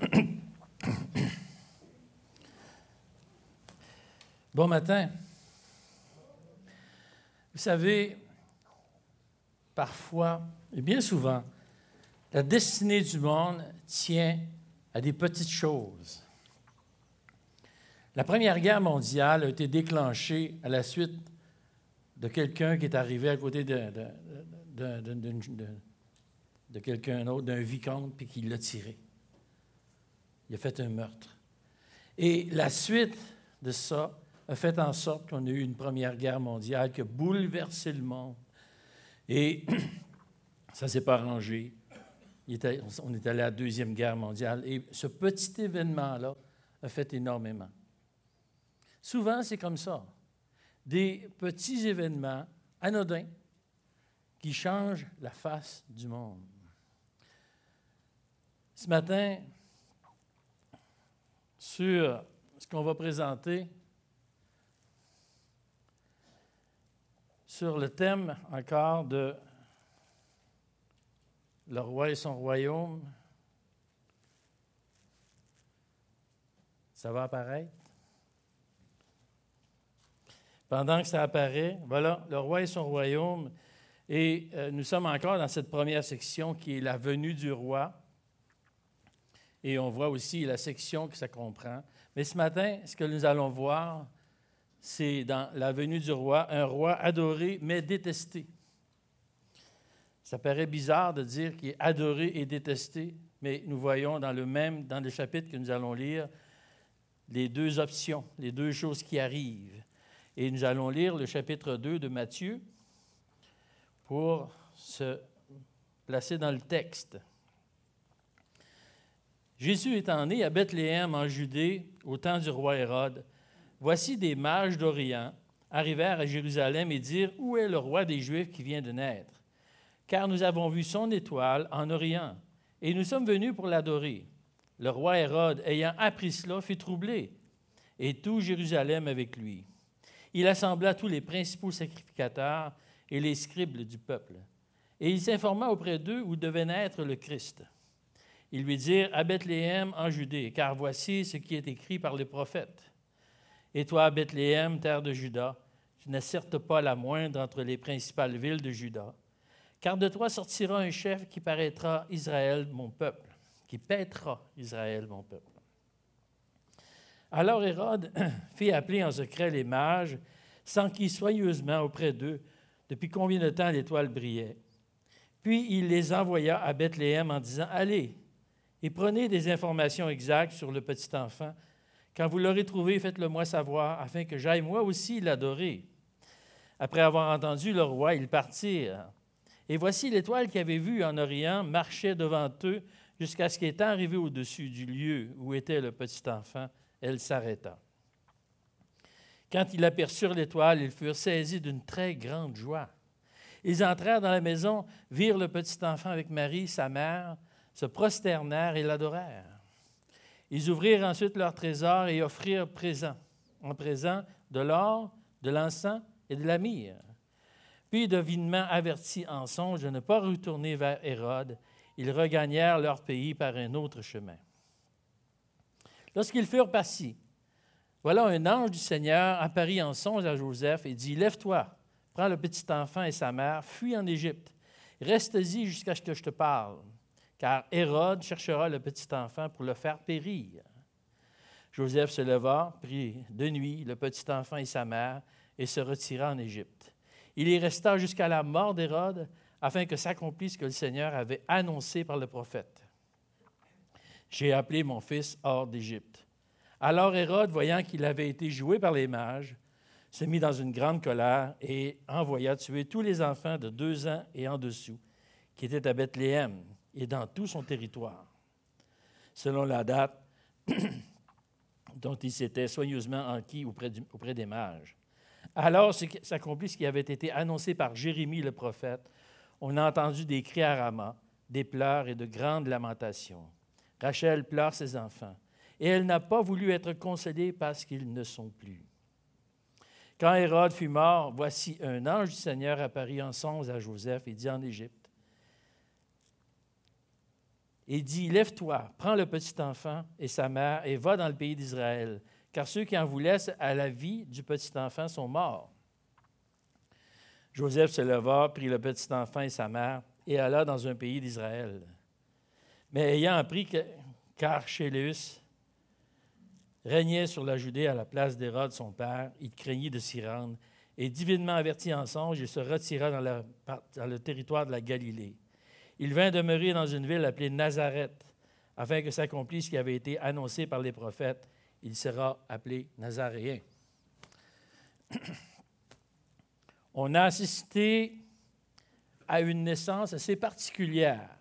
Bon matin. Vous savez, parfois, et bien souvent, la destinée du monde tient à des petites choses. La Première Guerre mondiale a été déclenchée à la suite de quelqu'un qui est arrivé à côté de, de, quelqu'un d'autre, d'un vicomte, puis qui l'a tiré. Il a fait un meurtre. Et la suite de ça a fait en sorte qu'on a eu une première guerre mondiale qui a bouleversé le monde. Et ça ne s'est pas arrangé. on est allé à la Deuxième Guerre mondiale. Et ce petit événement-là a fait énormément. Souvent, c'est comme ça. Des petits événements anodins qui changent la face du monde. Ce matin, sur ce qu'on va présenter, sur le thème encore de le roi et son royaume. Ça va apparaître? Pendant que ça apparaît, voilà, le roi et son royaume. Et euh, nous sommes encore dans cette première section qui est la venue du roi. Et on voit aussi la section que ça comprend. Mais ce matin, ce que nous allons voir, c'est dans la venue du roi, un roi adoré mais détesté. Ça paraît bizarre de dire qu'il est adoré et détesté, mais nous voyons dans le même, dans le chapitre que nous allons lire, les deux options, les deux choses qui arrivent. Et nous allons lire le chapitre 2 de Matthieu pour se placer dans le texte. Jésus étant né à Bethléem en Judée au temps du roi Hérode, voici des mages d'Orient arrivèrent à Jérusalem et dirent Où est le roi des Juifs qui vient de naître? Car nous avons vu son étoile en Orient, et nous sommes venus pour l'adorer. Le roi Hérode, ayant appris cela, fut troublé, et tout Jérusalem avec lui il assembla tous les principaux sacrificateurs et les scribes du peuple. Et il s'informa auprès d'eux où devait naître le Christ. Ils lui dirent à Bethléem en Judée, car voici ce qui est écrit par les prophètes. Et toi, Bethléem, terre de Juda, tu n'es certes pas la moindre entre les principales villes de Juda, car de toi sortira un chef qui paraîtra Israël, mon peuple, qui paîtra Israël, mon peuple. Alors Hérode fit appeler en secret les mages, s'enquit soigneusement auprès d'eux depuis combien de temps l'étoile brillait. Puis il les envoya à Bethléem en disant Allez et prenez des informations exactes sur le petit enfant. Quand vous l'aurez trouvé, faites-le moi savoir, afin que j'aille moi aussi l'adorer. Après avoir entendu le roi, ils partirent. Et voici l'étoile qu'ils avaient vue en Orient marchait devant eux jusqu'à ce qu'étant arrivé au-dessus du lieu où était le petit enfant, elle s'arrêta. Quand ils aperçurent l'étoile, ils furent saisis d'une très grande joie. Ils entrèrent dans la maison, virent le petit enfant avec Marie, sa mère, se prosternèrent et l'adorèrent. Ils ouvrirent ensuite leur trésor et offrirent présent, en présent de l'or, de l'encens et de la myrrhe. Puis, devinement avertis en songe de ne pas retourner vers Hérode, ils regagnèrent leur pays par un autre chemin. Lorsqu'ils furent partis, voilà un ange du Seigneur apparut en songe à Joseph et dit Lève-toi, prends le petit enfant et sa mère, fuis en Égypte. Reste-y jusqu'à ce que je te parle, car Hérode cherchera le petit enfant pour le faire périr. Joseph se leva, prit de nuit le petit enfant et sa mère et se retira en Égypte. Il y resta jusqu'à la mort d'Hérode afin que s'accomplisse ce que le Seigneur avait annoncé par le prophète. J'ai appelé mon fils hors d'Égypte. Alors Hérode, voyant qu'il avait été joué par les mages, se mit dans une grande colère et envoya tuer tous les enfants de deux ans et en dessous qui étaient à Bethléem et dans tout son territoire, selon la date dont il s'était soigneusement enquis auprès, auprès des mages. Alors s'accomplit ce qui avait été annoncé par Jérémie le prophète. On a entendu des cris à Rama, des pleurs et de grandes lamentations. Rachel pleure ses enfants, et elle n'a pas voulu être consolée parce qu'ils ne sont plus. Quand Hérode fut mort, voici un ange du Seigneur apparut en songe à Joseph et dit en Égypte et dit, Lève-toi, prends le petit enfant et sa mère et va dans le pays d'Israël, car ceux qui en vous laissent à la vie du petit enfant sont morts. Joseph se leva, prit le petit enfant et sa mère et alla dans un pays d'Israël. Mais ayant appris que régnait sur la Judée à la place d'Hérode son père, il craignit de s'y rendre, et divinement averti en songe, il se retira dans le territoire de la Galilée. Il vint demeurer dans une ville appelée Nazareth, afin que s'accomplisse ce qui avait été annoncé par les prophètes. Il sera appelé Nazaréen. On a assisté à une naissance assez particulière,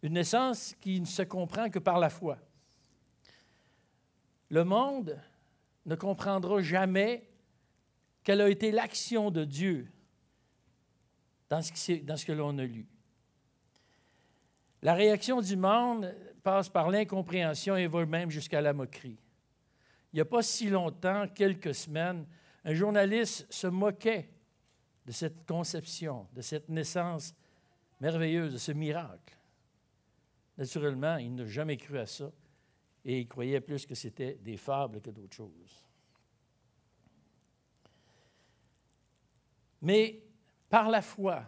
une naissance qui ne se comprend que par la foi. Le monde ne comprendra jamais quelle a été l'action de Dieu dans ce, ce que l'on a lu. La réaction du monde passe par l'incompréhension et va même jusqu'à la moquerie. Il n'y a pas si longtemps, quelques semaines, un journaliste se moquait de cette conception, de cette naissance merveilleuse, de ce miracle. Naturellement, il n'a jamais cru à ça et il croyait plus que c'était des fables que d'autres choses. Mais par la foi,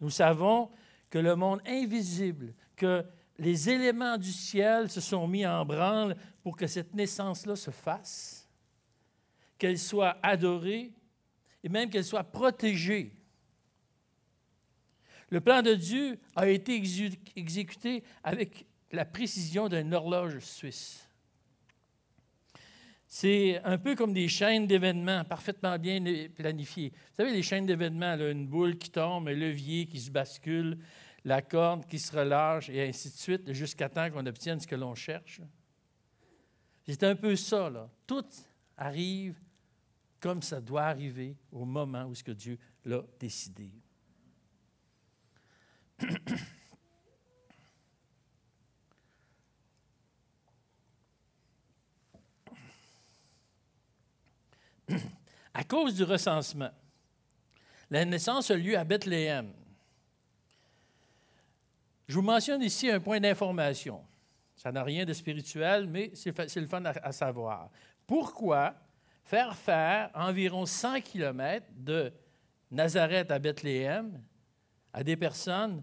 nous savons que le monde invisible, que les éléments du ciel se sont mis en branle pour que cette naissance-là se fasse, qu'elle soit adorée et même qu'elle soit protégée. Le plan de Dieu a été exécuté avec la précision d'une horloge suisse. C'est un peu comme des chaînes d'événements parfaitement bien planifiées. Vous savez, les chaînes d'événements, une boule qui tombe, un levier qui se bascule, la corde qui se relâche, et ainsi de suite, jusqu'à temps qu'on obtienne ce que l'on cherche. C'est un peu ça, là. Tout arrive comme ça doit arriver au moment où ce que Dieu l'a décidé. à cause du recensement, la naissance a lieu à Bethléem. Je vous mentionne ici un point d'information. Ça n'a rien de spirituel, mais c'est le fun à, savoir. Pourquoi faire faire environ 100 km de Nazareth à Bethléem à des personnes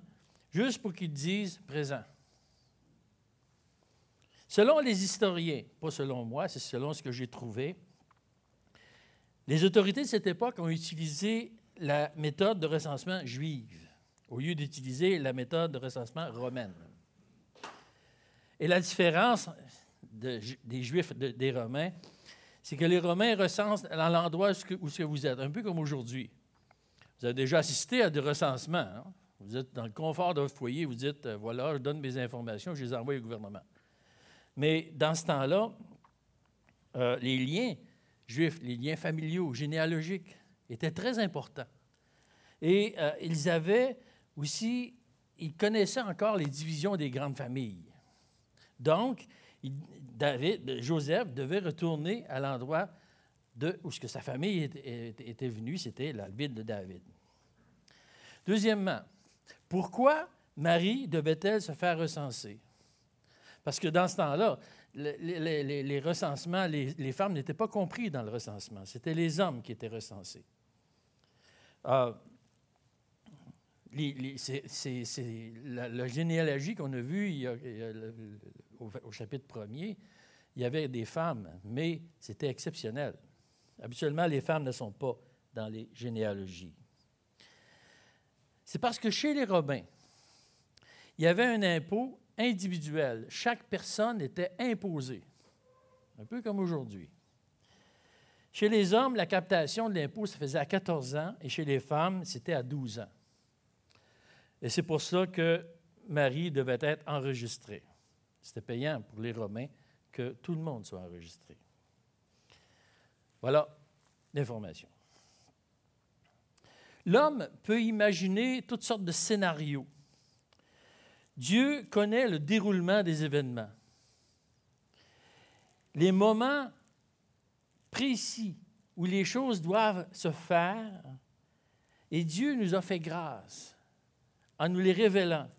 juste pour qu'ils disent présent? Selon les historiens, pas selon moi, c'est selon ce que j'ai trouvé, les autorités de cette époque ont utilisé la méthode de recensement juive au lieu d'utiliser la méthode de recensement romaine. Et la différence des Juifs et des Romains, c'est que les Romains recensent dans l'endroit où vous êtes, un peu comme aujourd'hui. Vous avez déjà assisté à des recensements. Hein? Vous êtes dans le confort de votre foyer, vous dites, euh, voilà, je donne mes informations, je les envoie au gouvernement. Mais dans ce temps-là, euh, les liens juifs, les liens familiaux, généalogiques, étaient très importants. Et euh, ils avaient aussi, ils connaissaient encore les divisions des grandes familles. Donc, David, Joseph devait retourner à l'endroit où ce que sa famille était, venue, c'était la ville de David. Deuxièmement, pourquoi Marie devait-elle se faire recenser? Parce que dans ce temps-là, les, recensements, les, femmes n'étaient pas compris dans le recensement. C'était les hommes qui étaient recensés. C'est la, généalogie qu'on a vue au, chapitre premier. Il y avait des femmes, mais c'était exceptionnel. Habituellement, les femmes ne sont pas dans les généalogies. C'est parce que chez les Romains, il y avait un impôt individuel. Chaque personne était imposée, un peu comme aujourd'hui. Chez les hommes, la captation de l'impôt se faisait à 14 ans et chez les femmes, c'était à 12 ans. Et c'est pour ça que Marie devait être enregistrée. C'était payant pour les Romains que tout le monde soit enregistré. Voilà l'information. L'homme peut imaginer toutes sortes de scénarios. Dieu connaît le déroulement des événements. Les moments précis où les choses doivent se faire, et Dieu nous a fait grâce en nous les révélant.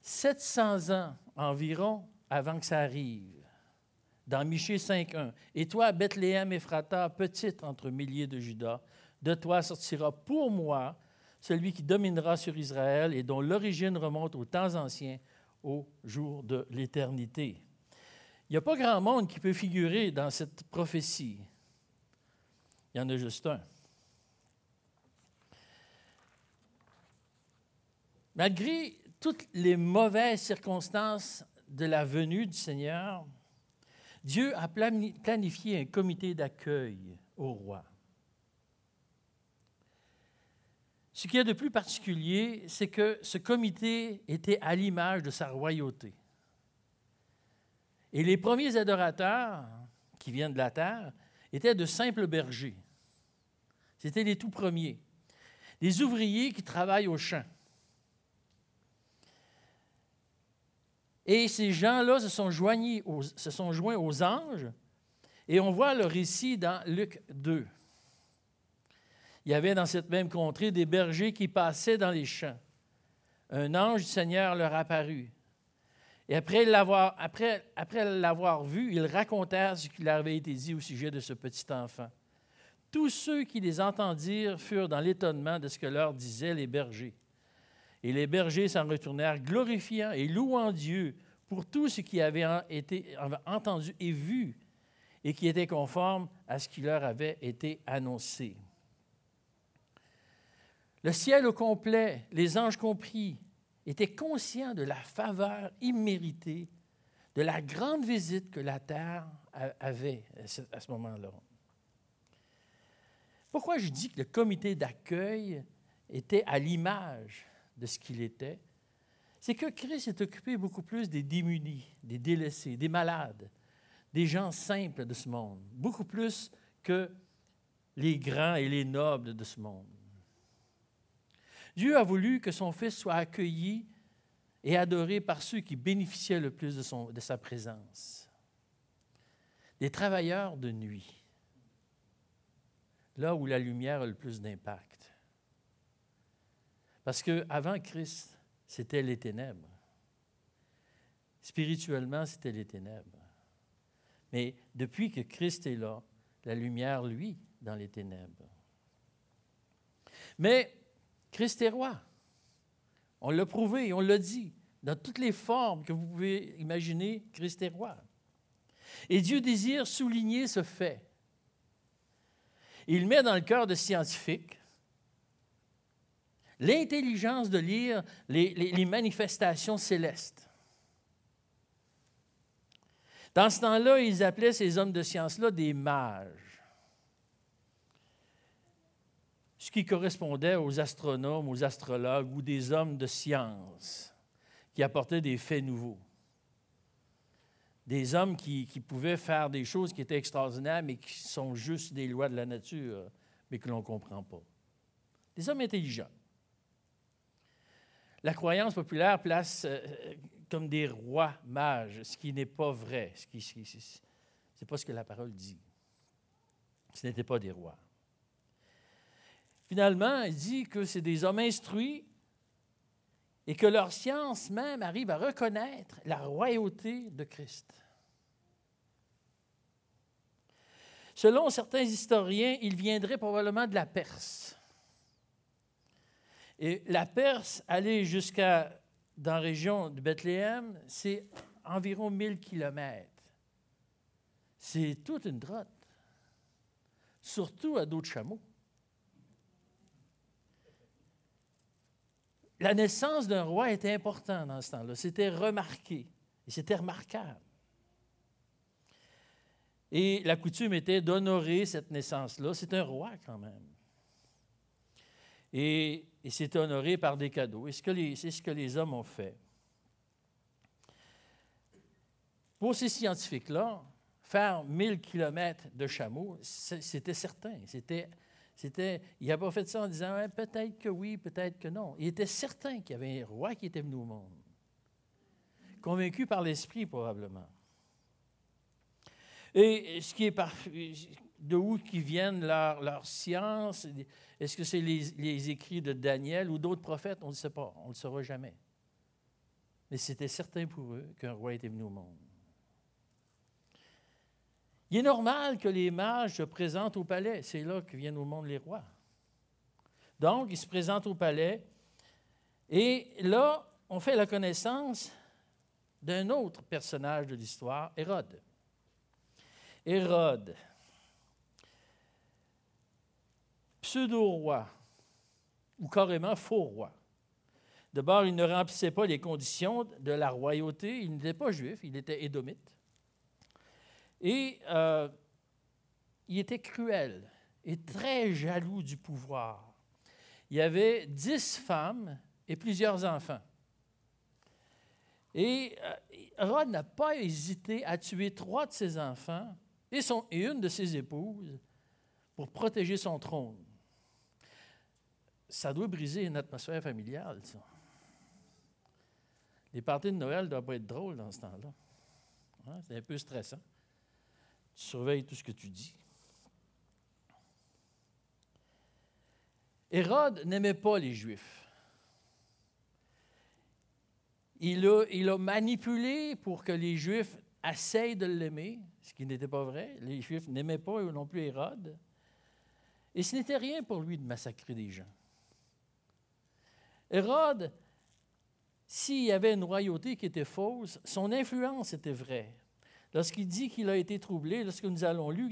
700 ans environ avant que ça arrive, dans Michée 5.1. Et toi, Bethléem Ephrata, petite entre milliers de Judas, de toi sortira pour moi celui qui dominera sur Israël et dont l'origine remonte aux temps anciens, au jour de l'éternité. Il n'y a pas grand monde qui peut figurer dans cette prophétie. Il y en a juste un. Malgré toutes les mauvaises circonstances de la venue du Seigneur, Dieu a planifié un comité d'accueil au roi. Ce qui est de plus particulier, c'est que ce comité était à l'image de sa royauté. Et les premiers adorateurs qui viennent de la terre étaient de simples bergers. C'était les tout premiers. Des ouvriers qui travaillent au champ. Et ces gens-là se, sont se sont joints aux anges, et on voit le récit dans Luc 2. Il y avait dans cette même contrée des bergers qui passaient dans les champs. Un ange du Seigneur leur apparut. Et après l'avoir, vu, ils racontèrent ce qui leur avait été dit au sujet de ce petit enfant. Tous ceux qui les entendirent furent dans l'étonnement de ce que leur disaient les bergers. Et les bergers s'en retournèrent, glorifiant et louant Dieu pour tout ce qui avait été entendu et vu et qui était conforme à ce qui leur avait été annoncé. Le ciel au complet, les anges compris, étaient conscients de la faveur imméritée, de la grande visite que la terre avait à ce moment-là. Pourquoi je dis que le comité d'accueil était à l'image de ce qu'il était, c'est que Christ est occupé beaucoup plus des démunis, des délaissés, des malades, des gens simples de ce monde, beaucoup plus que les grands et les nobles de ce monde. Dieu a voulu que son Fils soit accueilli et adoré par ceux qui bénéficiaient le plus de, sa présence. Des travailleurs de nuit, là où la lumière a le plus d'impact. Parce qu'avant Christ, c'était les ténèbres. Spirituellement, c'était les ténèbres. Mais depuis que Christ est là, la lumière, lui, dans les ténèbres. Mais Christ est roi. On l'a prouvé, on l'a dit. Dans toutes les formes que vous pouvez imaginer, Christ est roi. Et Dieu désire souligner ce fait. Il met dans le cœur de scientifiques l'intelligence de lire les, manifestations célestes. Dans ce temps-là, ils appelaient ces hommes de science-là des mages, ce qui correspondait aux astronomes, aux astrologues ou des hommes de science qui apportaient des faits nouveaux. Des hommes qui, pouvaient faire des choses qui étaient extraordinaires, mais qui sont juste des lois de la nature, mais que l'on ne comprend pas. Des hommes intelligents la croyance populaire place euh, comme des rois mages, ce qui n'est pas vrai. Ce n'est pas ce que la parole dit. Ce n'étaient pas des rois. Finalement, il dit que c'est des hommes instruits et que leur science même arrive à reconnaître la royauté de Christ. Selon certains historiens, il viendrait probablement de la Perse. Et la Perse, aller jusqu'à dans la région de Bethléem, c'est environ 1000 kilomètres. C'est toute une droite, surtout à d'autres chameaux. La naissance d'un roi était importante dans ce temps-là. C'était remarqué et c'était remarquable. Et la coutume était d'honorer cette naissance-là. C'est un roi quand même. Et et c'est honoré par des cadeaux. Et c'est ce que les hommes ont fait. Pour ces scientifiques-là, faire 1000 kilomètres de chameau, c'était certain. C'était, il n'a pas fait ça en disant peut-être que oui, peut-être que non. Il était certain qu'il y avait un roi qui était venu au monde. Convaincu par l'esprit, probablement. Et ce qui est de où qui viennent leurs leur sciences, est-ce que c'est les, écrits de Daniel ou d'autres prophètes? On ne sait pas, on ne le saura jamais. mais c'était certain pour eux qu'un roi était venu au monde. Il est normal que les mages se présentent au palais. C'est là que viennent au monde les rois. Donc, ils se présentent au palais. Et là, on fait la connaissance d'un autre personnage de l'histoire, Hérode. Hérode, pseudo-roi, ou carrément faux roi. D'abord, il ne remplissait pas les conditions de la royauté. Il n'était pas juif, il était édomite. Et euh, il était cruel et très jaloux du pouvoir. Il y avait dix femmes et plusieurs enfants. Et euh, Hérode n'a pas hésité à tuer trois de ses enfants et, une de ses épouses pour protéger son trône. Ça doit briser une atmosphère familiale, ça. Les parties de Noël ne doivent pas être drôles dans ce temps-là. Hein, c'est un peu stressant. Tu surveilles tout ce que tu dis. Hérode n'aimait pas les Juifs. Il a, il a, manipulé pour que les Juifs essayent de l'aimer, ce qui n'était pas vrai. Les Juifs n'aimaient pas non plus Hérode. Et ce n'était rien pour lui de massacrer des gens. Hérode, s'il y avait une royauté qui était fausse, son influence était vraie. Lorsqu'il dit qu'il a été troublé, lorsque nous allons lu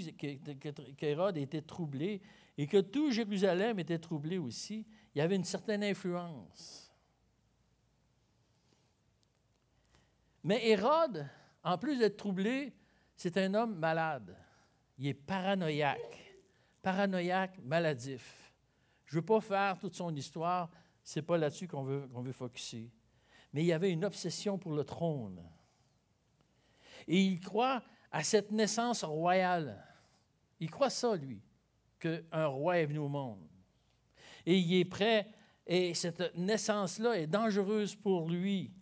qu'Hérode était troublé et que tout Jérusalem était troublé aussi, il y avait une certaine influence. Mais Hérode, en plus d'être troublé, c'est un homme malade. Il est paranoïaque, paranoïaque, maladif. Je ne veux pas faire toute son histoire, ce n'est pas là-dessus qu'on veut, qu'on veut focuser. Mais il y avait une obsession pour le trône. Et il croit à cette naissance royale. Il croit ça, lui, qu'un roi est venu au monde. Et il est prêt, et cette naissance-là est dangereuse pour lui.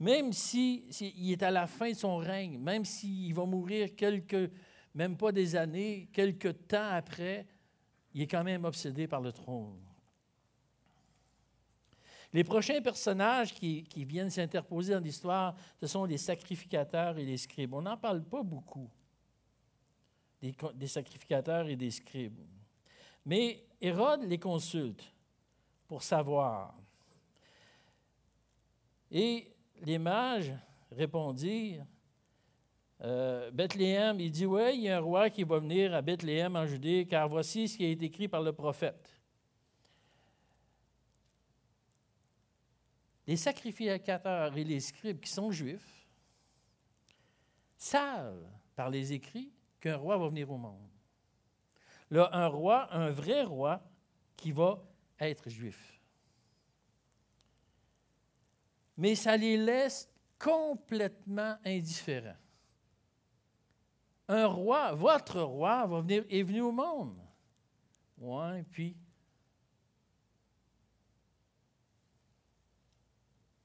Même s'il si, est à la fin de son règne, même s'il va mourir quelques, même pas des années, quelques temps après, il est quand même obsédé par le trône. Les prochains personnages qui, viennent s'interposer dans l'histoire, ce sont les sacrificateurs et les scribes. On n'en parle pas beaucoup, des, sacrificateurs et des scribes. Mais Hérode les consulte pour savoir. Et les mages répondirent, euh, Bethléem, il dit, oui, il y a un roi qui va venir à Bethléem en Judée, car voici ce qui a été écrit par le prophète. Les sacrificateurs et les scribes qui sont juifs savent par les écrits qu'un roi va venir au monde. Là, un roi, un vrai roi qui va être juif. Mais ça les laisse complètement indifférents. Un roi, votre roi, va venir, est venu au monde. Oui, puis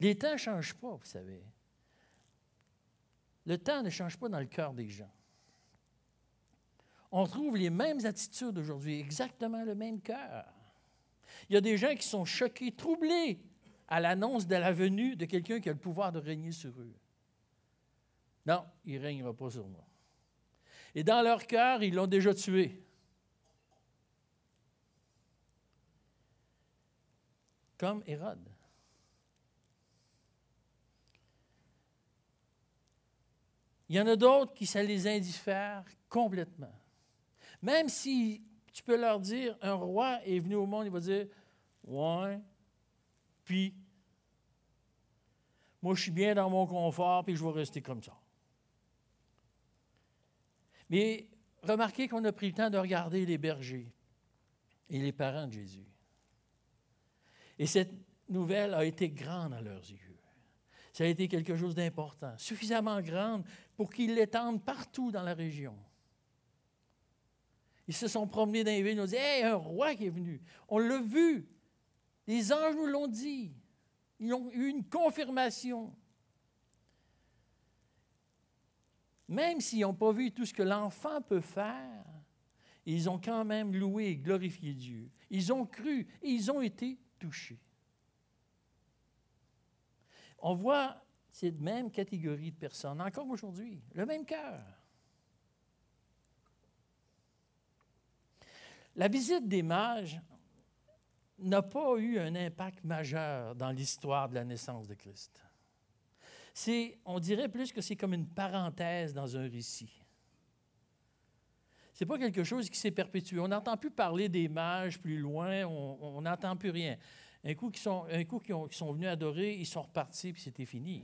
Les temps ne changent pas, vous savez. Le temps ne change pas dans le cœur des gens. On trouve les mêmes attitudes aujourd'hui, exactement le même cœur. Il y a des gens qui sont choqués, troublés à l'annonce de la venue de quelqu'un qui a le pouvoir de régner sur eux. Non, il ne régnera pas sur moi. Et dans leur cœur, ils l'ont déjà tué. Comme Hérode. Il y en a d'autres qui ça les indiffère complètement. Même si tu peux leur dire, un roi est venu au monde, il va dire, ouais, puis, moi je suis bien dans mon confort, puis je vais rester comme ça. Mais remarquez qu'on a pris le temps de regarder les bergers et les parents de Jésus. Et cette nouvelle a été grande à leurs yeux. Ça a été quelque chose d'important, suffisamment grande pour qu'ils l'étendent partout dans la région. Ils se sont promenés dans les villes, ils ont dit Hé, un roi qui est venu. On l'a vu. Les anges nous l'ont dit. Ils ont eu une confirmation. Même s'ils n'ont pas vu tout ce que l'enfant peut faire, ils ont quand même loué et glorifié Dieu. Ils ont cru et ils ont été touchés. On voit cette même catégorie de personnes, encore aujourd'hui, le même cœur. La visite des mages n'a pas eu un impact majeur dans l'histoire de la naissance de Christ. C'est, on dirait plus que c'est comme une parenthèse dans un récit. Ce n'est pas quelque chose qui s'est perpétué. On n'entend plus parler des mages plus loin, on n'entend plus rien. Un coup, qu'ils sont, un coup qui, sont venus adorer, ils sont repartis, puis c'était fini.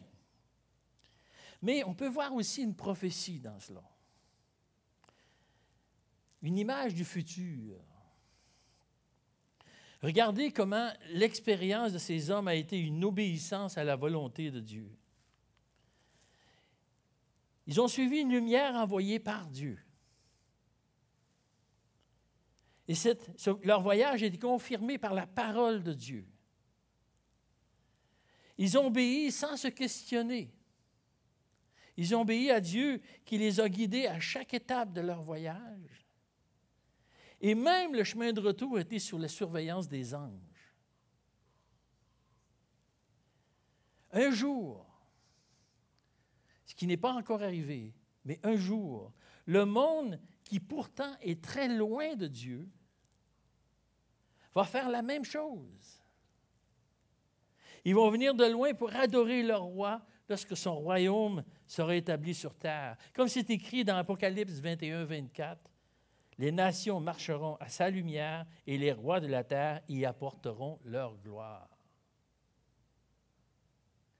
Mais on peut voir aussi une prophétie dans cela. Une image du futur. Regardez comment l'expérience de ces hommes a été une obéissance à la volonté de Dieu. Ils ont suivi une lumière envoyée par Dieu. Et leur voyage a été confirmé par la parole de Dieu. Ils ont obéi sans se questionner. Ils ont obéi à Dieu qui les a guidés à chaque étape de leur voyage. Et même le chemin de retour était sous la surveillance des anges. Un jour, ce qui n'est pas encore arrivé, mais un jour, le monde qui pourtant est très loin de Dieu va faire la même chose. Ils vont venir de loin pour adorer leur roi lorsque son royaume sera établi sur terre. Comme c'est écrit dans Apocalypse 21, 24, les nations marcheront à sa lumière et les rois de la terre y apporteront leur gloire.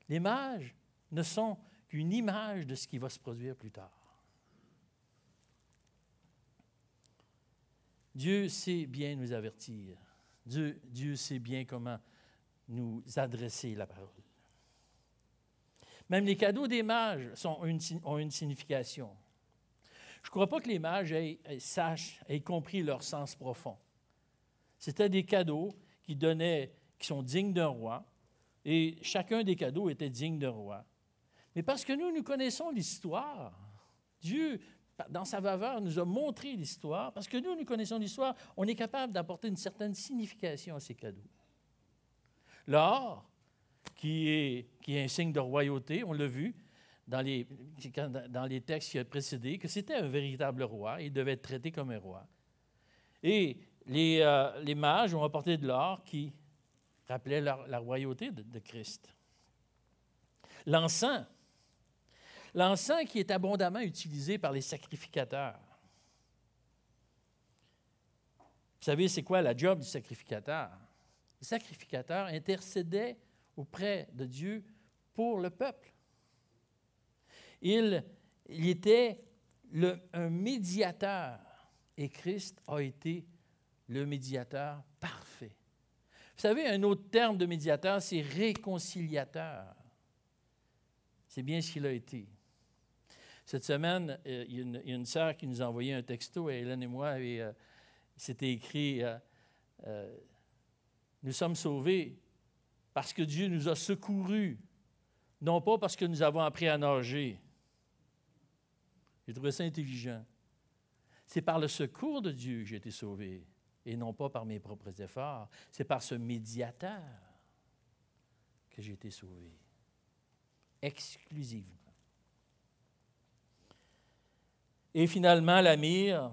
Les mages ne sont qu'une image de ce qui va se produire plus tard. Dieu sait bien nous avertir. Dieu, sait bien comment nous adresser la parole. Même les cadeaux des mages ont une signification. Je ne crois pas que les mages aient, sachent, aient compris leur sens profond. C'était des cadeaux qui donnaient, qui sont dignes d'un roi, et chacun des cadeaux était digne d'un roi. Mais parce que nous, nous connaissons l'histoire, Dieu dans sa faveur, nous a montré l'histoire. Parce que nous, nous connaissons l'histoire, on est capable d'apporter une certaine signification à ces cadeaux. L'or, qui est, qui est un signe de royauté, on l'a vu dans les, dans les textes qui ont précédé, que c'était un véritable roi, il devait être traité comme un roi. Et les, euh, les mages ont apporté de l'or qui rappelait la, royauté de, de Christ. L'encens, L'encens qui est abondamment utilisé par les sacrificateurs. Vous savez, c'est quoi la job du sacrificateur? Le sacrificateur intercédait auprès de Dieu pour le peuple. Il, était un médiateur et Christ a été le médiateur parfait. Vous savez, un autre terme de médiateur, c'est réconciliateur. C'est bien ce qu'il a été. Cette semaine, euh, il y a une, sœur qui nous a envoyé un texto, Hélène et moi, et euh, c'était écrit euh, Nous sommes sauvés parce que Dieu nous a secourus, non pas parce que nous avons appris à nager. J'ai trouvé ça intelligent. C'est par le secours de Dieu que j'ai été sauvé, et non pas par mes propres efforts. C'est par ce médiateur que j'ai été sauvé, exclusivement. Et finalement, la mire,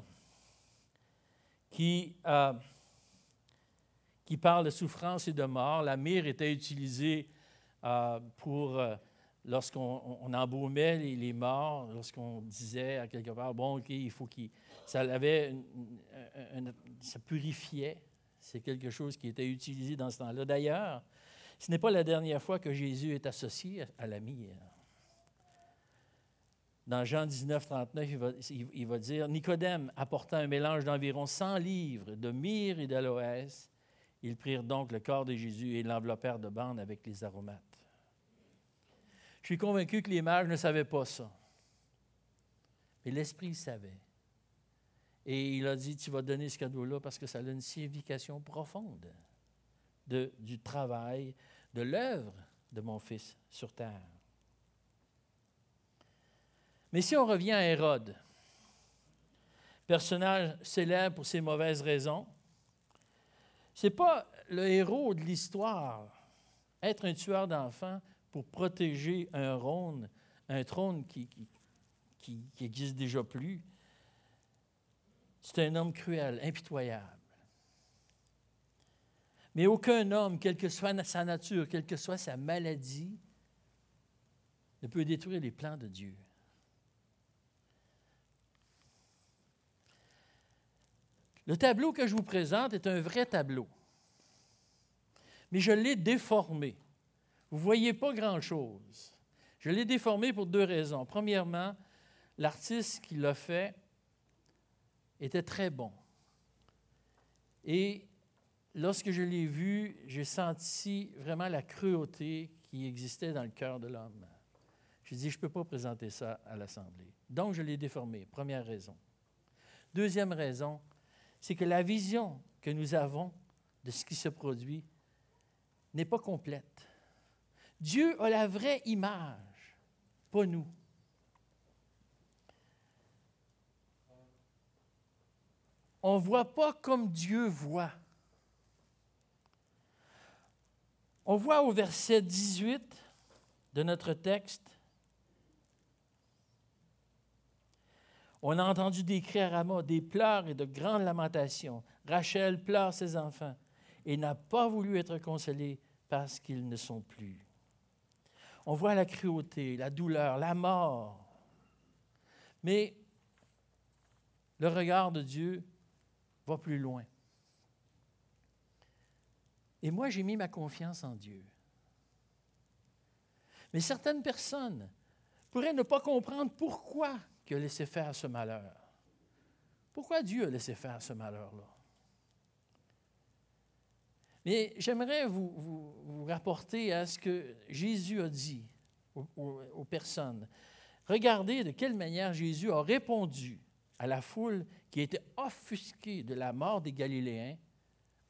qui, euh, qui parle de souffrance et de mort. La mire était utilisée euh, pour, euh, lorsqu'on embaumait les, morts, lorsqu'on disait à quelque part, bon, OK, il faut qu'il. Ça, avait ça purifiait. C'est quelque chose qui était utilisé dans ce temps-là. D'ailleurs, ce n'est pas la dernière fois que Jésus est associé à la mire dans Jean 19, 39, il va, dire Nicodème apportant un mélange d'environ 100 livres de myrrhe et d'aloès. Ils prirent donc le corps de Jésus et l'enveloppèrent de bandes avec les aromates. Je suis convaincu que les mages ne savaient pas ça. Mais l'Esprit savait. Et il a dit Tu vas donner ce cadeau-là parce que ça a une signification profonde de, du travail, de l'œuvre de mon Fils sur terre. Mais si on revient à Hérode, personnage célèbre pour ses mauvaises raisons, ce n'est pas le héros de l'histoire, être un tueur d'enfants, pour protéger un trône, un trône qui, qui, qui existe déjà plus. C'est un homme cruel, impitoyable. Mais aucun homme, quelle que soit sa nature, quelle que soit sa maladie, ne peut détruire les plans de Dieu. Le tableau que je vous présente est un vrai tableau, mais je l'ai déformé. Vous ne voyez pas grand-chose. Je l'ai déformé pour deux raisons. Premièrement, l'artiste qui l'a fait était très bon. Et lorsque je l'ai vu, j'ai senti vraiment la cruauté qui existait dans le cœur de l'homme. Je dit, je ne peux pas présenter ça à l'Assemblée. Donc, je l'ai déformé. Première raison. Deuxième raison, c'est que la vision que nous avons de ce qui se produit n'est pas complète. Dieu a la vraie image, pas nous. On ne voit pas comme Dieu voit. On voit au verset 18 de notre texte On a entendu des cris à Rama, des pleurs et de grandes lamentations. Rachel pleure ses enfants et n'a pas voulu être consolée parce qu'ils ne sont plus. On voit la cruauté, la douleur, la mort. Mais le regard de Dieu va plus loin. Et moi, j'ai mis ma confiance en Dieu. Mais certaines personnes pourraient ne pas comprendre pourquoi qui a laissé faire ce malheur. Pourquoi Dieu a laissé faire ce malheur-là? Mais j'aimerais vous, rapporter à ce que Jésus a dit aux, personnes. Regardez de quelle manière Jésus a répondu à la foule qui était offusquée de la mort des Galiléens,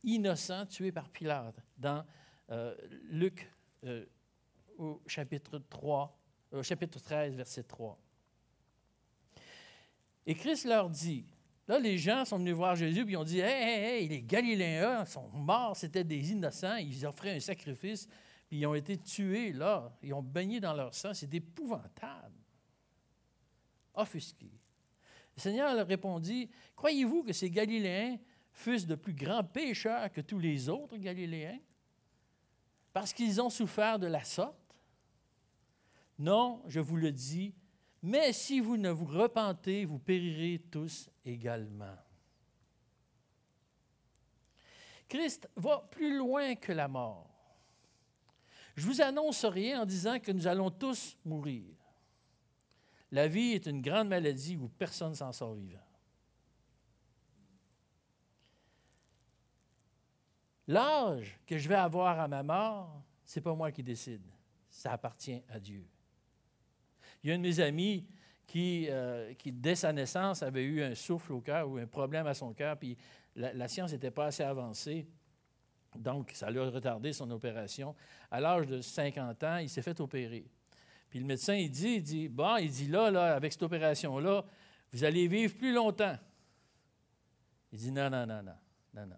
innocents, tués par Pilate, dans euh, Luc euh, au chapitre 3, au chapitre 13, verset 3. Et Christ leur dit, là, les gens sont venus voir Jésus, puis ils ont dit, hé, hé, hé, les Galiléens sont morts, c'était des innocents, ils offraient un sacrifice, puis ils ont été tués, là, ils ont baigné dans leur sang, c'est épouvantable. Offusqué. Le Seigneur leur répondit, croyez-vous que ces Galiléens fussent de plus grands pécheurs que tous les autres Galiléens? Parce qu'ils ont souffert de la sorte? Non, je vous le dis, mais si vous ne vous repentez, vous périrez tous également. Christ va plus loin que la mort. Je vous annonce rien en disant que nous allons tous mourir. La vie est une grande maladie où personne s'en sort vivant. L'âge que je vais avoir à ma mort, ce n'est pas moi qui décide. Ça appartient à Dieu. Il y a un de mes amis qui, euh, qui, dès sa naissance, avait eu un souffle au cœur ou un problème à son cœur, puis la, science n'était pas assez avancée. Donc, ça lui a retardé son opération. À l'âge de 50 ans, il s'est fait opérer. Puis le médecin, il dit, il dit, bon, il dit là, là, avec cette opération-là, vous allez vivre plus longtemps. Il dit, non, non, non, non, non, non.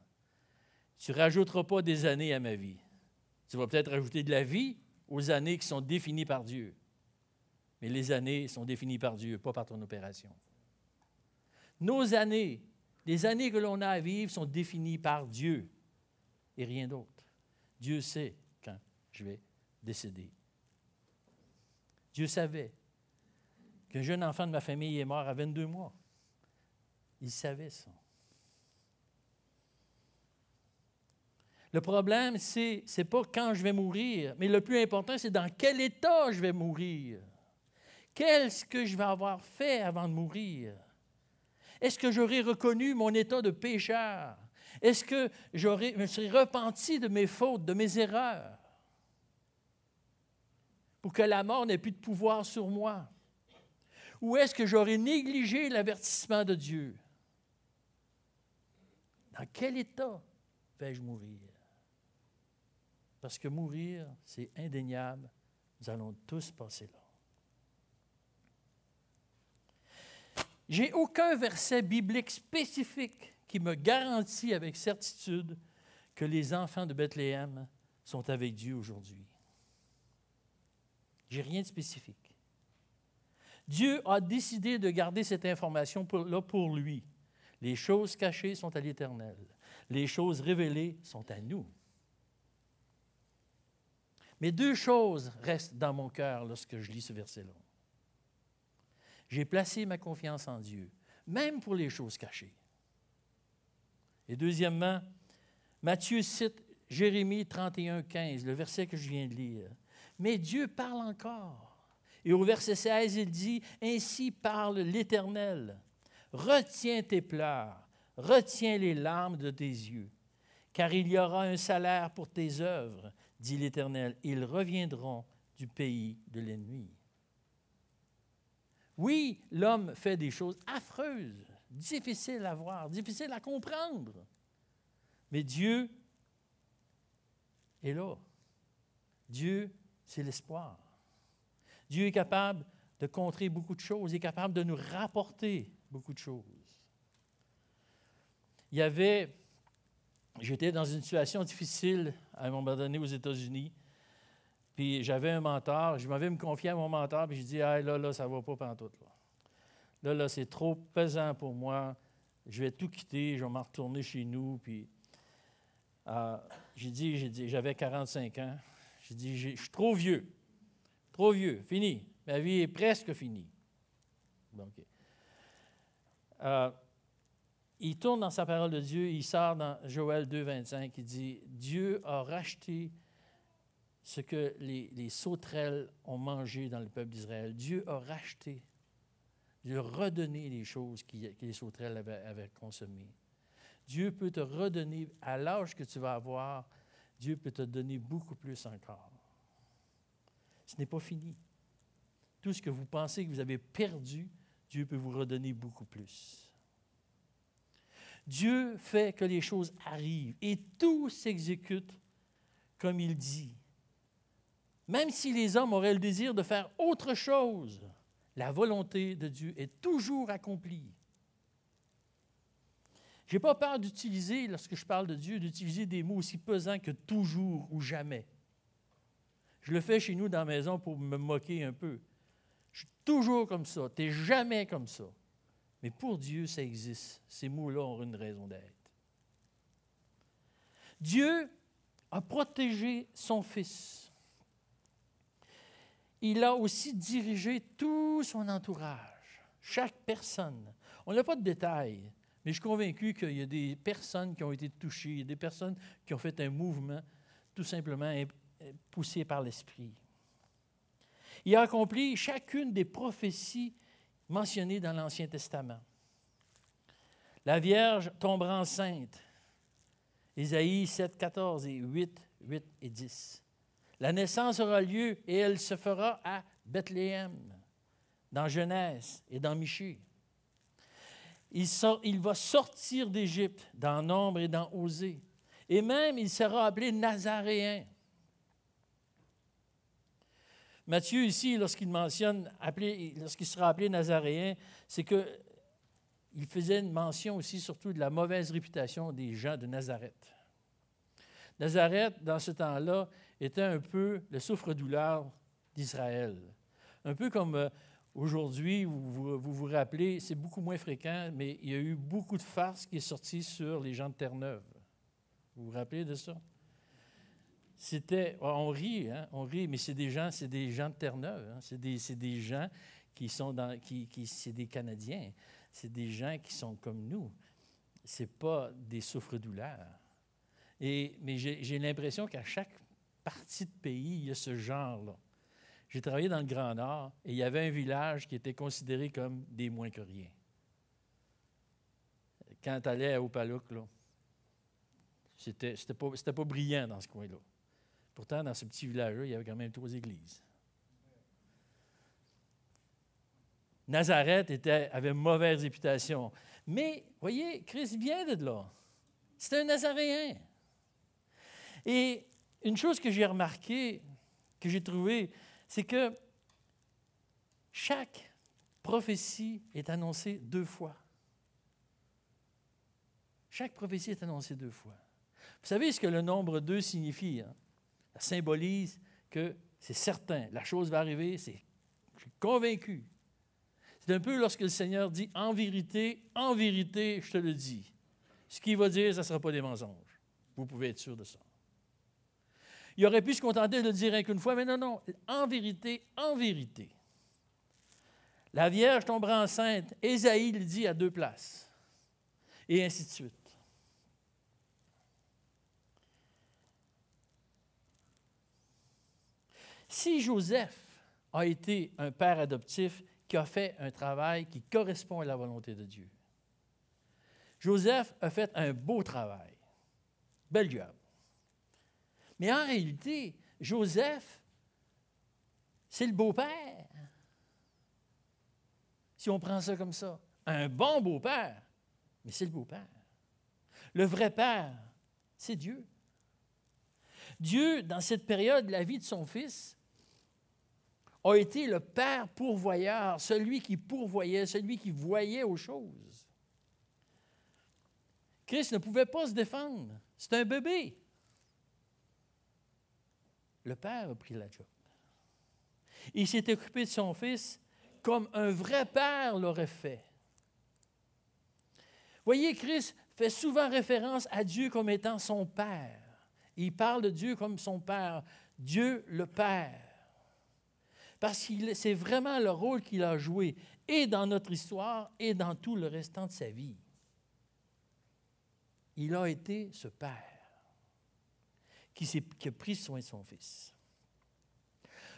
Tu ne rajouteras pas des années à ma vie. Tu vas peut-être rajouter de la vie aux années qui sont définies par Dieu. Mais les années sont définies par Dieu, pas par ton opération. Nos années, les années que l'on a à vivre sont définies par Dieu et rien d'autre. Dieu sait quand je vais décéder. Dieu savait qu'un jeune enfant de ma famille est mort à 22 mois. Il savait ça. Le problème, c'est n'est pas quand je vais mourir, mais le plus important, c'est dans quel état je vais mourir. Qu'est-ce que je vais avoir fait avant de mourir? Est-ce que j'aurai reconnu mon état de pécheur? Est-ce que je me serai repenti de mes fautes, de mes erreurs? Pour que la mort n'ait plus de pouvoir sur moi? Ou est-ce que j'aurai négligé l'avertissement de Dieu? Dans quel état vais-je mourir? Parce que mourir, c'est indéniable. Nous allons tous passer là. J'ai aucun verset biblique spécifique qui me garantit avec certitude que les enfants de Bethléem sont avec Dieu aujourd'hui. J'ai rien de spécifique. Dieu a décidé de garder cette information là pour lui. Les choses cachées sont à l'Éternel. Les choses révélées sont à nous. Mais deux choses restent dans mon cœur lorsque je lis ce verset-là. J'ai placé ma confiance en Dieu, même pour les choses cachées. Et deuxièmement, Matthieu cite Jérémie 31, 15, le verset que je viens de lire. Mais Dieu parle encore. Et au verset 16, il dit, Ainsi parle l'Éternel. Retiens tes pleurs, retiens les larmes de tes yeux, car il y aura un salaire pour tes œuvres, dit l'Éternel. Ils reviendront du pays de l'ennemi. Oui, l'homme fait des choses affreuses, difficiles à voir, difficiles à comprendre. Mais Dieu est là. Dieu, c'est l'espoir. Dieu est capable de contrer beaucoup de choses, il est capable de nous rapporter beaucoup de choses. Il y avait, j'étais dans une situation difficile à un moment donné aux États-Unis, puis j'avais un mentor, je m'avais me confier à mon mentor, puis je dis, ah, là, là, ça ne va pas pendant Là, là, là c'est trop pesant pour moi, je vais tout quitter, je vais m'en retourner chez nous, puis euh, j'ai dit, j'avais 45 ans, j'ai dit, je suis trop vieux, trop vieux, fini, ma vie est presque finie. Euh, il tourne dans sa parole de Dieu, il sort dans Joël 2, 25, il dit Dieu a racheté ce que les, sauterelles ont mangé dans le peuple d'Israël. Dieu a racheté, Dieu a redonné les choses que les sauterelles avaient, avaient consommées. Dieu peut te redonner, à l'âge que tu vas avoir, Dieu peut te donner beaucoup plus encore. Ce n'est pas fini. Tout ce que vous pensez que vous avez perdu, Dieu peut vous redonner beaucoup plus. Dieu fait que les choses arrivent et tout s'exécute comme il dit. Même si les hommes auraient le désir de faire autre chose, la volonté de Dieu est toujours accomplie. Je n'ai pas peur d'utiliser, lorsque je parle de Dieu, d'utiliser des mots aussi pesants que toujours ou jamais. Je le fais chez nous dans la maison pour me moquer un peu. Je suis toujours comme ça. Tu n'es jamais comme ça. Mais pour Dieu, ça existe. Ces mots-là ont une raison d'être. Dieu a protégé son Fils. Il a aussi dirigé tout son entourage, chaque personne. On n'a pas de détails, mais je suis convaincu qu'il y a des personnes qui ont été touchées, des personnes qui ont fait un mouvement tout simplement poussé par l'Esprit. Il a accompli chacune des prophéties mentionné dans l'Ancien Testament. La Vierge tombera enceinte. Isaïe 7, 14 et 8, 8 et 10. La naissance aura lieu et elle se fera à Bethléem, dans Genèse et dans Michée. Il, il va sortir d'Égypte dans Nombre et dans Osée. Et même, il sera appelé Nazaréen. Matthieu, ici, lorsqu'il mentionne, lorsqu'il sera appelé Nazaréen, c'est qu'il faisait une mention aussi surtout de la mauvaise réputation des gens de Nazareth. Nazareth, dans ce temps-là, était un peu le souffre-douleur d'Israël. Un peu comme euh, aujourd'hui, vous, vous, vous rappelez, c'est beaucoup moins fréquent, mais il y a eu beaucoup de farces qui sont sorties sur les gens de Terre-Neuve. Vous vous rappelez de ça? c'était, on rit, hein, on rit, mais c'est des gens, c'est des gens de Terre-Neuve, hein, c'est des, des, gens qui sont dans, qui, qui c'est des Canadiens, c'est des gens qui sont comme nous. C'est pas des souffres-douleurs. Et, mais j'ai l'impression qu'à chaque partie de pays, il y a ce genre-là. J'ai travaillé dans le Grand Nord et il y avait un village qui était considéré comme des moins que rien. Quand tu allais à Opalouk, là, c'était, pas, brillant dans ce coin-là. Pourtant, dans ce petit village-là, il y avait quand même trois églises. Nazareth était, avait mauvaise réputation. Mais, voyez, Christ vient de là. C'est un Nazaréen. Et une chose que j'ai remarquée, que j'ai trouvée, c'est que chaque prophétie est annoncée deux fois. Chaque prophétie est annoncée deux fois. Vous savez ce que le nombre deux signifie? Hein? symbolise que c'est certain, la chose va arriver, c'est, je suis convaincu. C'est un peu lorsque le Seigneur dit en vérité, en vérité, je te le dis. Ce qu'il va dire, ça ne sera pas des mensonges. Vous pouvez être sûr de ça. Il aurait pu se contenter de le dire qu'une fois, mais non, non, en vérité, en vérité. La Vierge tombera enceinte. Ésaïe le dit à deux places. Et ainsi de suite. Si Joseph a été un père adoptif qui a fait un travail qui correspond à la volonté de Dieu, Joseph a fait un beau travail. Bel job. Mais en réalité, Joseph, c'est le beau-père. Si on prend ça comme ça. Un bon beau-père, mais c'est le beau-père. Le vrai père, c'est Dieu. Dieu, dans cette période de la vie de son fils, a été le Père pourvoyeur, celui qui pourvoyait, celui qui voyait aux choses. Christ ne pouvait pas se défendre. C'est un bébé. Le Père a pris la job. Il s'est occupé de son fils comme un vrai Père l'aurait fait. Voyez, Christ fait souvent référence à Dieu comme étant son Père. Il parle de Dieu comme son Père, Dieu le Père parce que c'est vraiment le rôle qu'il a joué, et dans notre histoire, et dans tout le restant de sa vie. Il a été ce Père qui, a pris soin de son Fils.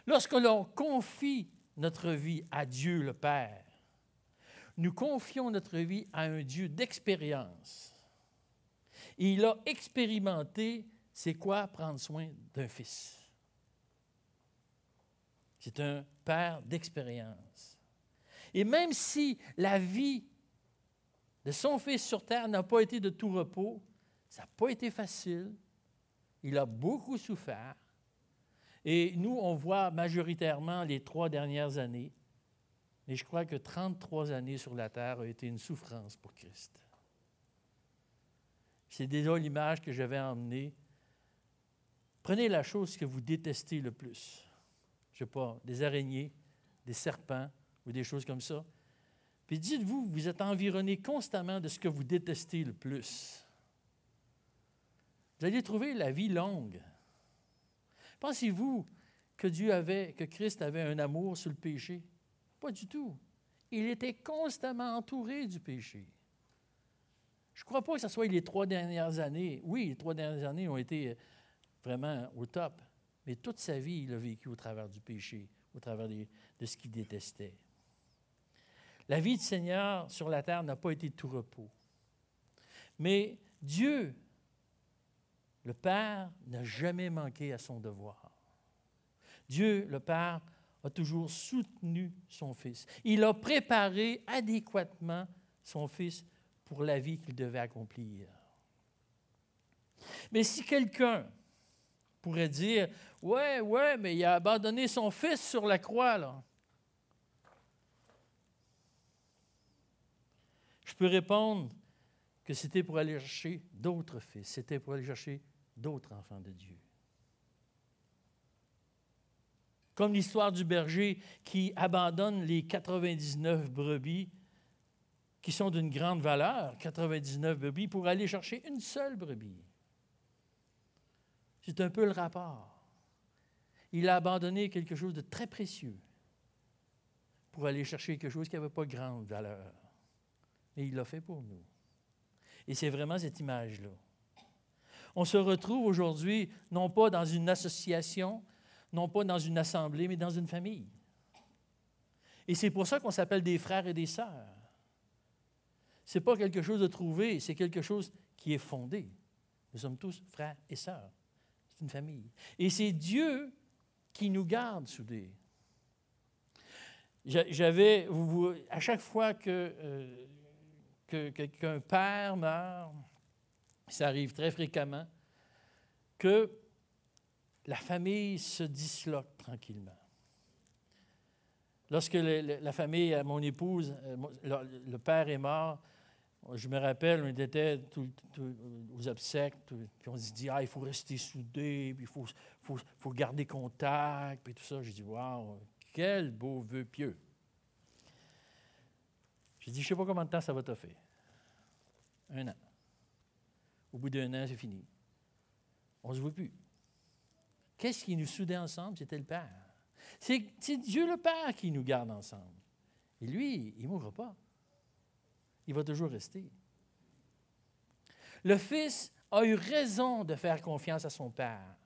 Lorsque l'on confie notre vie à Dieu le Père, nous confions notre vie à un Dieu d'expérience. Il a expérimenté c'est quoi prendre soin d'un fils? C'est un père d'expérience. Et même si la vie de son fils sur terre n'a pas été de tout repos, ça n'a pas été facile. Il a beaucoup souffert. Et nous, on voit majoritairement les trois dernières années. Et je crois que 33 années sur la terre ont été une souffrance pour Christ. C'est déjà l'image que j'avais emmenée. Prenez la chose que vous détestez le plus je sais pas, des araignées, des serpents ou des choses comme ça. Puis dites-vous, vous êtes environné constamment de ce que vous détestez le plus. Vous allez trouver la vie longue. Pensez-vous que Dieu avait, que Christ avait un amour sur le péché? Pas du tout. Il était constamment entouré du péché. Je ne crois pas que ce soit les trois dernières années. Oui, les trois dernières années ont été vraiment au top. Mais toute sa vie, il a vécu au travers du péché, au travers de, ce qu'il détestait. La vie du Seigneur sur la terre n'a pas été tout repos. Mais Dieu, le Père, n'a jamais manqué à son devoir. Dieu, le Père, a toujours soutenu son Fils. Il a préparé adéquatement son Fils pour la vie qu'il devait accomplir. Mais si quelqu'un pourrait dire Ouais, ouais, mais il a abandonné son fils sur la croix, là. Je peux répondre que c'était pour aller chercher d'autres fils, c'était pour aller chercher d'autres enfants de Dieu. Comme l'histoire du berger qui abandonne les 99 brebis qui sont d'une grande valeur, 99 brebis, pour aller chercher une seule brebis. C'est un peu le rapport. Il a abandonné quelque chose de très précieux pour aller chercher quelque chose qui n'avait pas grande valeur. Et il l'a fait pour nous. Et c'est vraiment cette image-là. On se retrouve aujourd'hui non pas dans une association, non pas dans une assemblée, mais dans une famille. Et c'est pour ça qu'on s'appelle des frères et des sœurs. Ce n'est pas quelque chose de trouvé, c'est quelque chose qui est fondé. Nous sommes tous frères et sœurs une famille. Et c'est Dieu qui nous garde soudés. J'avais, à chaque fois que, euh, qu'un père meurt, ça arrive très fréquemment, que la famille se disloque tranquillement. Lorsque la famille, mon épouse, euh, le, père est mort, Je me rappelle, on était tout, aux obsèques, puis on se dit, ah, il faut rester soudé, puis il faut, garder contact, puis tout ça. J'ai dit, waouh, quel beau vœu pieux. J'ai dit, je ne sais pas combien de temps ça va te faire. Un an. Au bout d'un an, c'est fini. On ne se voit plus. Qu'est-ce qui nous soudait ensemble? C'était le Père. C'est Dieu le Père qui nous garde ensemble. Et lui, il ne mourra pas. Il va toujours rester. Le Fils a eu raison de faire confiance à son Père.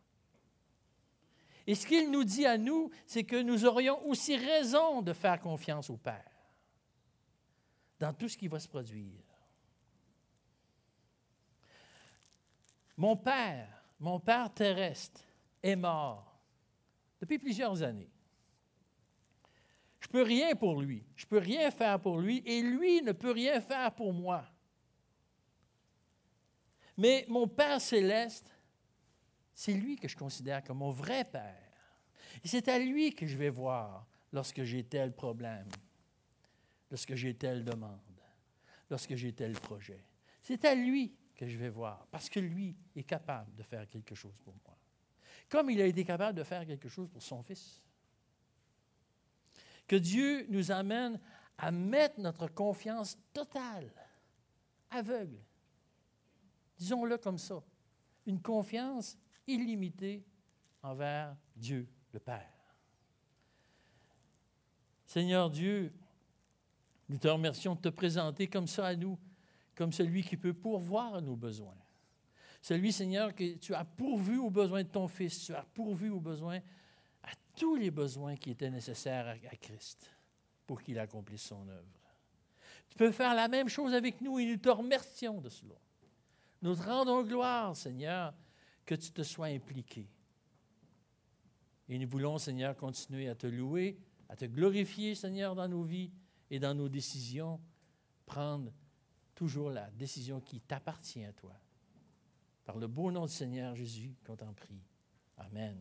Et ce qu'il nous dit à nous, c'est que nous aurions aussi raison de faire confiance au Père dans tout ce qui va se produire. Mon Père, mon Père terrestre, est mort depuis plusieurs années. Je ne peux rien pour lui. Je ne peux rien faire pour lui et lui ne peut rien faire pour moi. Mais mon Père céleste, c'est lui que je considère comme mon vrai Père. Et c'est à lui que je vais voir lorsque j'ai tel problème, lorsque j'ai telle demande, lorsque j'ai tel projet. C'est à lui que je vais voir, parce que lui est capable de faire quelque chose pour moi. Comme il a été capable de faire quelque chose pour son Fils. Que Dieu nous amène à mettre notre confiance totale, aveugle, disons-le comme ça, une confiance illimitée envers Dieu le Père. Seigneur Dieu, nous te remercions de te présenter comme ça à nous, comme celui qui peut pourvoir à nos besoins. Celui, Seigneur, que tu as pourvu aux besoins de ton Fils, tu as pourvu aux besoins tous les besoins qui étaient nécessaires à Christ pour qu'il accomplisse son œuvre. Tu peux faire la même chose avec nous et nous te remercions de cela. Nous te rendons gloire, Seigneur, que tu te sois impliqué. Et nous voulons, Seigneur, continuer à te louer, à te glorifier, Seigneur, dans nos vies et dans nos décisions, prendre toujours la décision qui t'appartient à toi. Par le beau nom du Seigneur Jésus qu'on t'en prie. Amen.